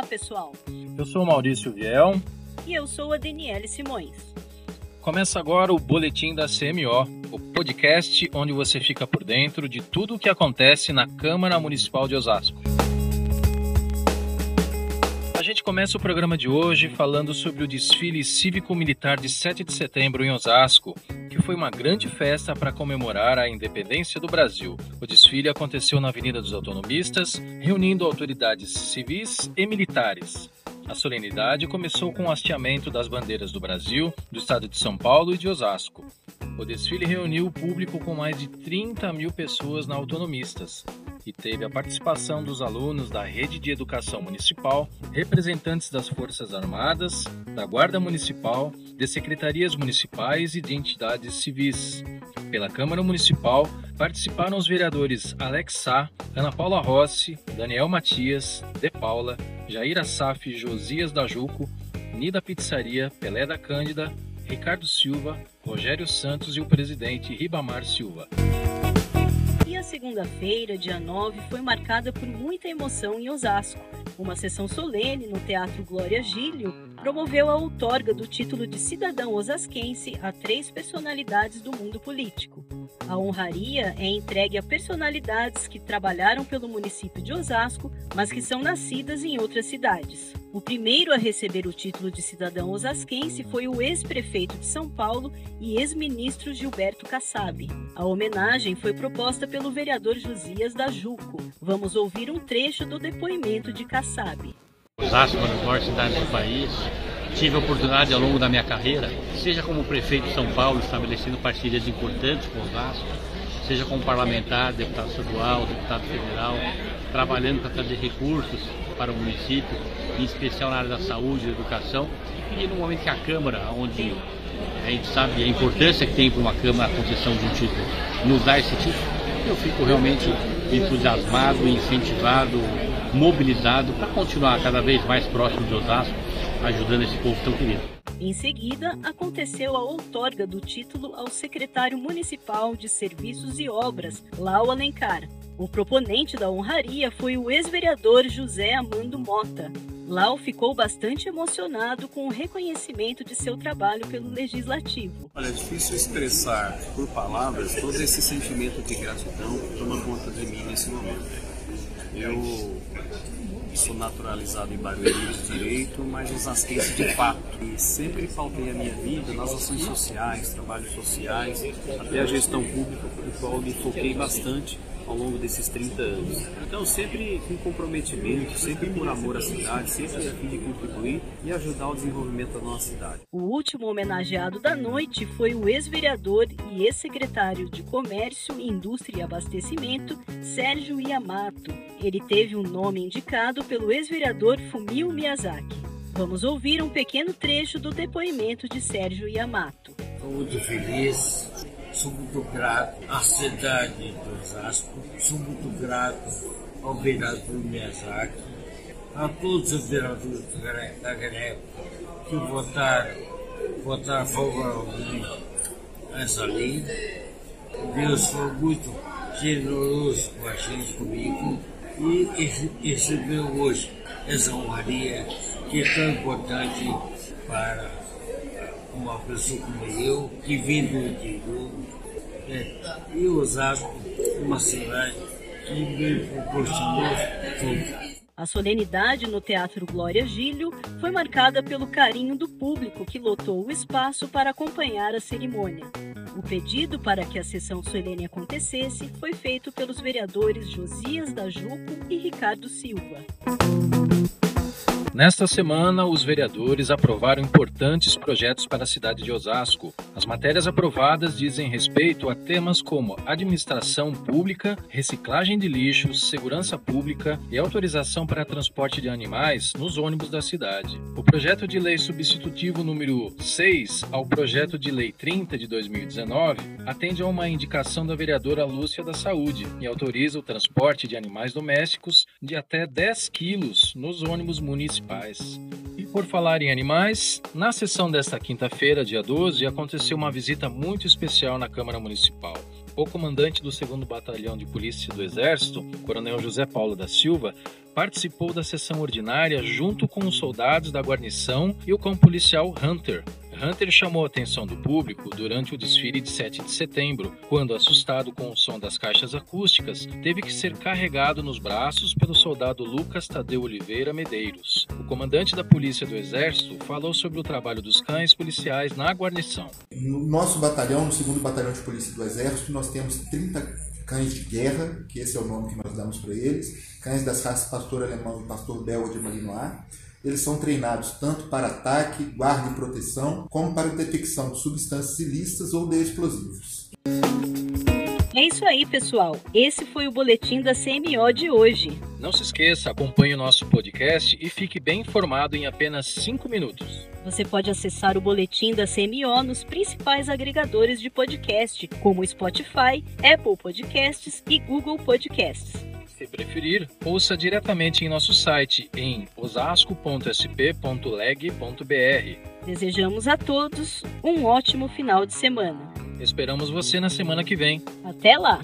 Olá, pessoal. Eu sou o Maurício Viel. E eu sou a Daniele Simões. Começa agora o Boletim da CMO, o podcast onde você fica por dentro de tudo o que acontece na Câmara Municipal de Osasco. A gente começa o programa de hoje falando sobre o desfile cívico-militar de 7 de setembro em Osasco, que foi uma grande festa para comemorar a independência do Brasil. O desfile aconteceu na Avenida dos Autonomistas, reunindo autoridades civis e militares. A solenidade começou com o hasteamento das bandeiras do Brasil, do estado de São Paulo e de Osasco. O desfile reuniu o público com mais de 30 mil pessoas na Autonomistas e teve a participação dos alunos da Rede de Educação Municipal, representantes das Forças Armadas, da Guarda Municipal, de secretarias municipais e de entidades civis. Pela Câmara Municipal, participaram os vereadores Alex Sá, Ana Paula Rossi, Daniel Matias, De Paula, Jair Assaf, Josias da Juco, Nida Pizzaria, Pelé da Cândida, Ricardo Silva, Rogério Santos e o presidente Ribamar Silva. E a segunda-feira, dia 9, foi marcada por muita emoção em Osasco. Uma sessão solene no Teatro Glória Gílio promoveu a outorga do título de cidadão osasquense a três personalidades do mundo político. A honraria é entregue a personalidades que trabalharam pelo município de Osasco, mas que são nascidas em outras cidades. O primeiro a receber o título de cidadão osasquense foi o ex-prefeito de São Paulo e ex-ministro Gilberto Kassab. A homenagem foi proposta pelo vereador Josias da Juco. Vamos ouvir um trecho do depoimento de Kassab. Osasco, uma das maiores cidades do país. Tive a oportunidade ao longo da minha carreira, seja como prefeito de São Paulo, estabelecendo parcerias importantes com Osasco, seja como parlamentar, deputado estadual, deputado federal, trabalhando para trazer recursos para o município, em especial na área da saúde e educação, e no momento que a Câmara, onde a gente sabe a importância que tem para uma Câmara a concessão de um título, nos dá esse título, eu fico realmente entusiasmado, incentivado, mobilizado para continuar cada vez mais próximo de Osasco, ajudando esse povo tão querido. Em seguida, aconteceu a outorga do título ao secretário municipal de Serviços e Obras, Lau Alencar. O proponente da honraria foi o ex-vereador José Amando Mota. Lau ficou bastante emocionado com o reconhecimento de seu trabalho pelo Legislativo. Olha, é difícil expressar por palavras todo esse sentimento de gratidão que toma conta de mim nesse momento. Eu sou naturalizado em Barueri de Direito, mas osasquense de fato. E sempre faltei a minha vida nas ações sociais, trabalhos sociais, até a gestão pública, por qual me foquei bastante ao longo desses 30 anos. Então, sempre com comprometimento, sempre por amor à cidade, sempre a fim de contribuir e ajudar o desenvolvimento da nossa cidade. O último homenageado da noite foi o ex-vereador e ex-secretário de Comércio, Indústria e Abastecimento, Sérgio Yamato. Ele teve um nome indicado pelo ex-vereador Fumio Miyazaki. Vamos ouvir um pequeno trecho do depoimento de Sérgio Yamato. Estou muito feliz Sou muito grato à cidade de Osasco, sou muito grato ao vereador Miyazaki, a todos os vereadores da greve que votaram, votaram favoravelmente essa lei. Deus foi muito generoso com a gente, comigo, e recebeu hoje essa honraria que é tão importante para uma pessoa como eu, que vem do interior, é, e Osasco, uma cidade que me proporcionou tudo. A solenidade no Teatro Glória Gílio foi marcada pelo carinho do público que lotou o espaço para acompanhar a cerimônia. O pedido para que a sessão solene acontecesse foi feito pelos vereadores Josias da Juco e Ricardo Silva. Nesta semana, os vereadores aprovaram importantes projetos para a cidade de Osasco. As matérias aprovadas dizem respeito a temas como administração pública, reciclagem de lixos, segurança pública e autorização para transporte de animais nos ônibus da cidade. O projeto de lei substitutivo número 6 ao projeto de lei 30 de 2019 atende a uma indicação da vereadora Lúcia da Saúde e autoriza o transporte de animais domésticos de até 10 quilos nos ônibus municipais municipais. E por falar em animais, na sessão desta quinta-feira, dia 12, aconteceu uma visita muito especial na Câmara Municipal. o comandante do 2 Batalhão de Polícia do Exército, Coronel José Paulo da Silva, participou da sessão ordinária junto com os soldados da guarnição e o cão policial Hunter, Hunter chamou a atenção do público durante o desfile de 7 de setembro, quando, assustado com o som das caixas acústicas, teve que ser carregado nos braços pelo soldado Lucas Tadeu Oliveira Medeiros. O comandante da Polícia do Exército falou sobre o trabalho dos cães policiais na guarnição. No nosso batalhão, no 2 Batalhão de Polícia do Exército, nós temos 30 cães de guerra, que esse é o nome que nós damos para eles, cães das raças pastor alemão e pastor belga de Malinois. Eles são treinados tanto para ataque, guarda e proteção, como para detecção de substâncias ilícitas ou de explosivos. É isso aí, pessoal. Esse foi o boletim da CMO de hoje. Não se esqueça, acompanhe o nosso podcast e fique bem informado em apenas 5 minutos. Você pode acessar o boletim da CMO nos principais agregadores de podcast, como Spotify, Apple Podcasts e Google Podcasts. Se preferir, ouça diretamente em nosso site em osasco.sp.leg.br. Desejamos a todos um ótimo final de semana. Esperamos você na semana que vem. Até lá!